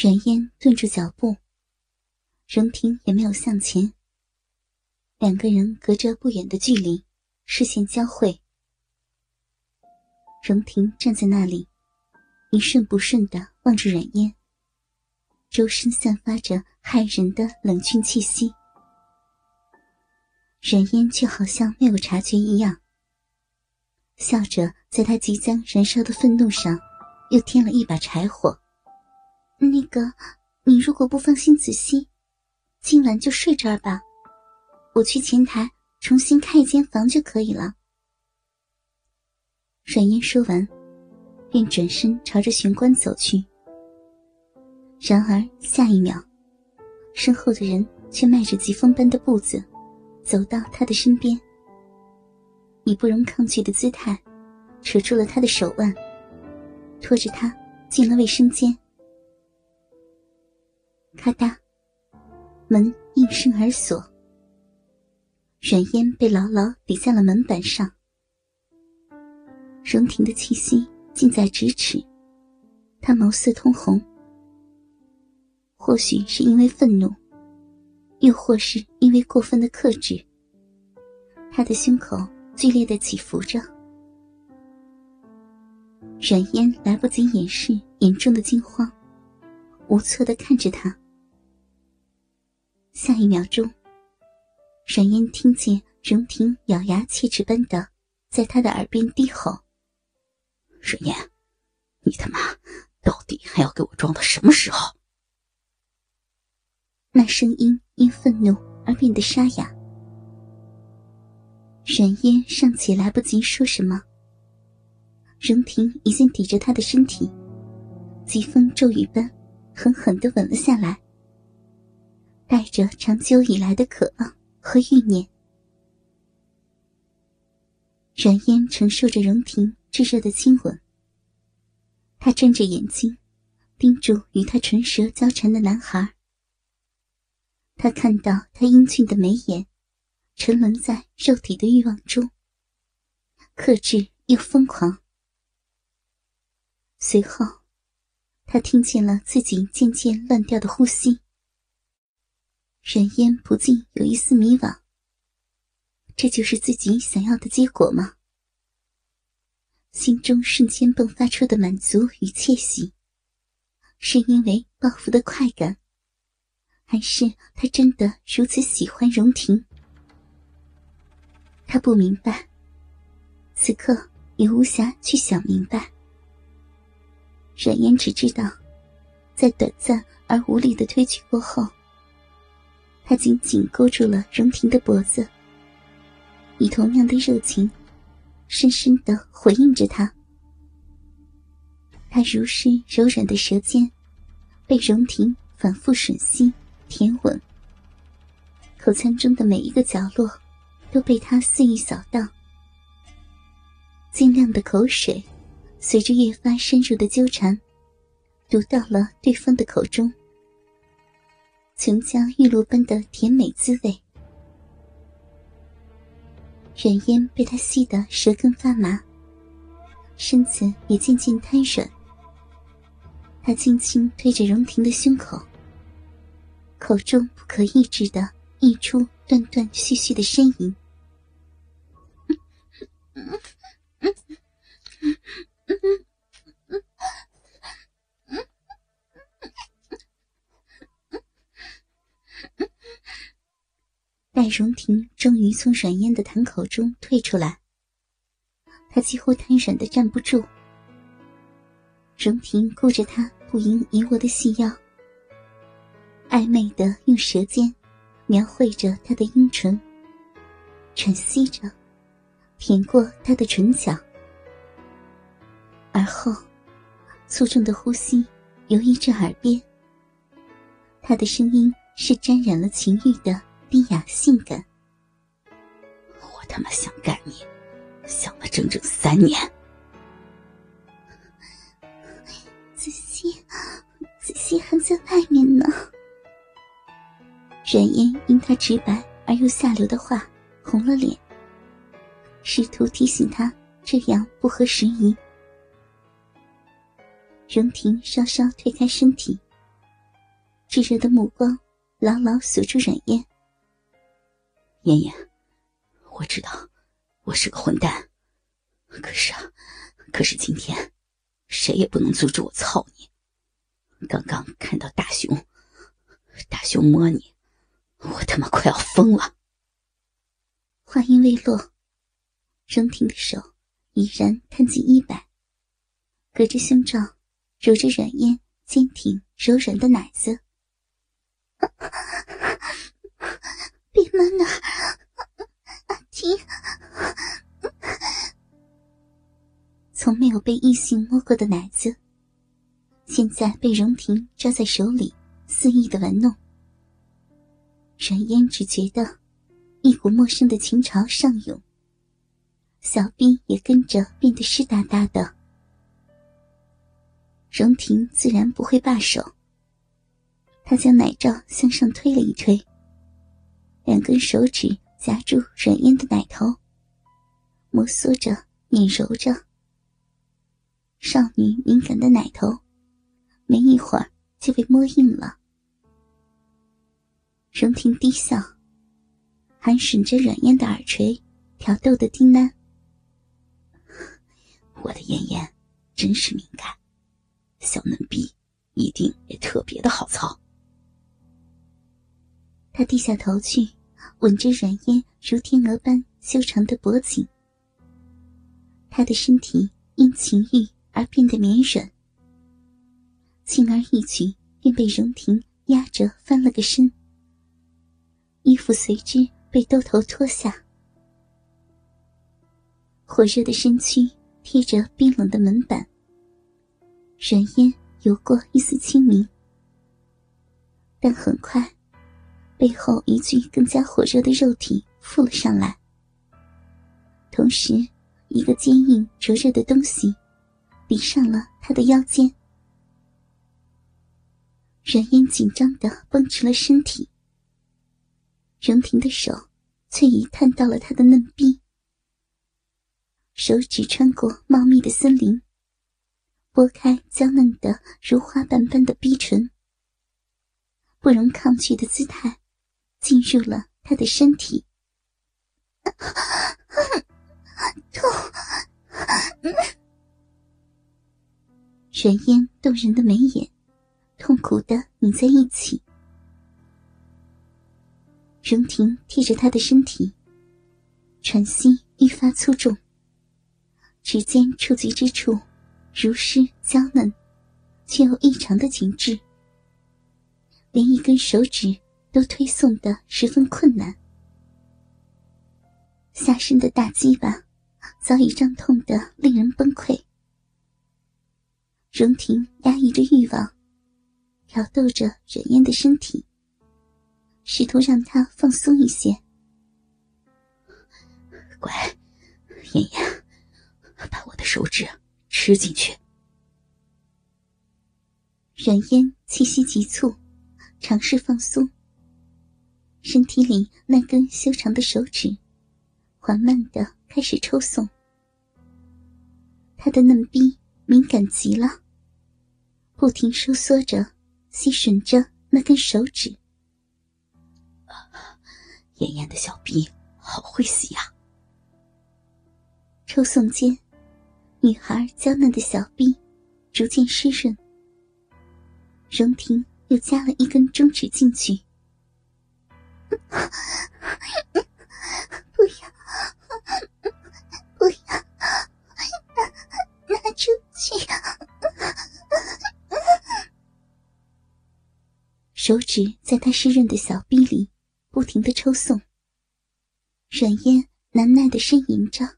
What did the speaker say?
阮嫣顿住脚步，荣婷也没有向前。两个人隔着不远的距离，视线交汇。荣婷站在那里，一瞬不瞬的望着阮嫣，周身散发着骇人的冷峻气息。阮嫣却好像没有察觉一样，笑着在他即将燃烧的愤怒上，又添了一把柴火。那个，你如果不放心子熙，今晚就睡这儿吧。我去前台重新开一间房就可以了。阮嫣说完，便转身朝着玄关走去。然而下一秒，身后的人却迈着疾风般的步子，走到他的身边，以不容抗拒的姿态，扯住了他的手腕，拖着他进了卫生间。咔嗒，门应声而锁。阮嫣被牢牢抵在了门板上。荣婷的气息近在咫尺，她眸色通红。或许是因为愤怒，又或是因为过分的克制，她的胸口剧烈的起伏着。阮嫣来不及掩饰眼中的惊慌，无措的看着他。下一秒钟，阮嫣听见荣婷咬牙切齿般的在他的耳边低吼：“阮嫣，你他妈到底还要给我装到什么时候？”那声音因愤怒而变得沙哑。阮嫣尚且来不及说什么，荣婷已经抵着他的身体，疾风骤雨般狠狠的吻了下来。带着长久以来的渴望和欲念，阮嫣承受着荣婷炙热的亲吻。他睁着眼睛，盯住与他唇舌交缠的男孩。他看到他英俊的眉眼，沉沦在肉体的欲望中，克制又疯狂。随后，他听见了自己渐渐乱掉的呼吸。冉嫣不禁有一丝迷惘。这就是自己想要的结果吗？心中瞬间迸发出的满足与窃喜，是因为报复的快感，还是他真的如此喜欢荣婷？他不明白，此刻也无暇去想明白。冉嫣只知道，在短暂而无力的推拒过后。他紧紧勾住了荣婷的脖子，以同样的热情，深深的回应着他。他如是柔软的舌尖，被荣婷反复吮吸、舔吻。口腔中的每一个角落，都被他肆意扫荡。晶亮的口水，随着越发深入的纠缠，流到了对方的口中。琼浆玉露般的甜美滋味，软烟被他吸得舌根发麻，身子也渐渐瘫软。他轻轻推着荣婷的胸口，口中不可抑制的溢出断断续续的呻吟。待荣婷终于从软烟的痰口中退出来，她几乎瘫软的站不住。荣婷顾着她不盈一握的细腰，暧昧的用舌尖描绘着她的阴唇，喘息着，舔过她的唇角，而后粗重的呼吸游移至耳边，她的声音是沾染了情欲的。低雅性感，我他妈想干你，想了整整三年。子熙，子熙还在外面呢。冉嫣因他直白而又下流的话，红了脸，试图提醒他这样不合时宜。荣婷稍稍推开身体，炙热的目光牢牢锁住阮嫣。妍妍，我知道我是个混蛋，可是啊，可是今天谁也不能阻止我操你。刚刚看到大熊，大熊摸你，我他妈快要疯了。话音未落，荣婷的手已然探进衣摆，隔着胸罩揉着软烟坚挺柔软的奶子。别摸那阿婷，从没有被异性摸过的奶子。现在被荣婷抓在手里，肆意的玩弄。阮嫣只觉得一股陌生的情潮上涌，小臂也跟着变得湿哒哒的。荣婷自然不会罢手，她将奶罩向上推了一推，两根手指夹住阮嫣的奶头，摩挲着，捻揉着。少女敏感的奶头。没一会儿就被摸硬了。荣婷低笑，还吮着软烟的耳垂，挑逗的低喃：“我的妍妍真是敏感，小嫩逼一定也特别的好操。”他低下头去，吻着软烟如天鹅般修长的脖颈。他的身体因情欲而变得绵软。轻而易举便被荣婷压着翻了个身，衣服随之被兜头脱下，火热的身躯贴着冰冷的门板，软烟游过一丝清明，但很快，背后一具更加火热的肉体附了上来，同时，一个坚硬灼热的东西抵上了他的腰间。阮烟紧张的绷直了身体，荣婷的手却已探到了他的嫩臂，手指穿过茂密的森林，拨开娇嫩的如花瓣般的逼唇，不容抗拒的姿态进入了他的身体。阮烟动人的眉眼。痛苦的拧在一起，荣婷贴着他的身体，喘息愈发粗重。指尖触及之处，如湿娇嫩，却又异常的紧致，连一根手指都推送的十分困难。下身的大鸡巴早已胀痛的令人崩溃，荣婷压抑着欲望。挑逗着阮烟的身体，试图让她放松一些。乖，妍妍，把我的手指吃进去。阮烟气息急促，尝试放松。身体里那根修长的手指，缓慢的开始抽送。他的嫩逼敏感极了，不停收缩着。吸吮着那根手指，妍妍的小臂好会吸呀！抽送间，女孩娇嫩的小臂逐渐湿润。荣婷又加了一根中指进去，手指在他湿润的小臂里不停的抽送，软烟难耐的呻吟着。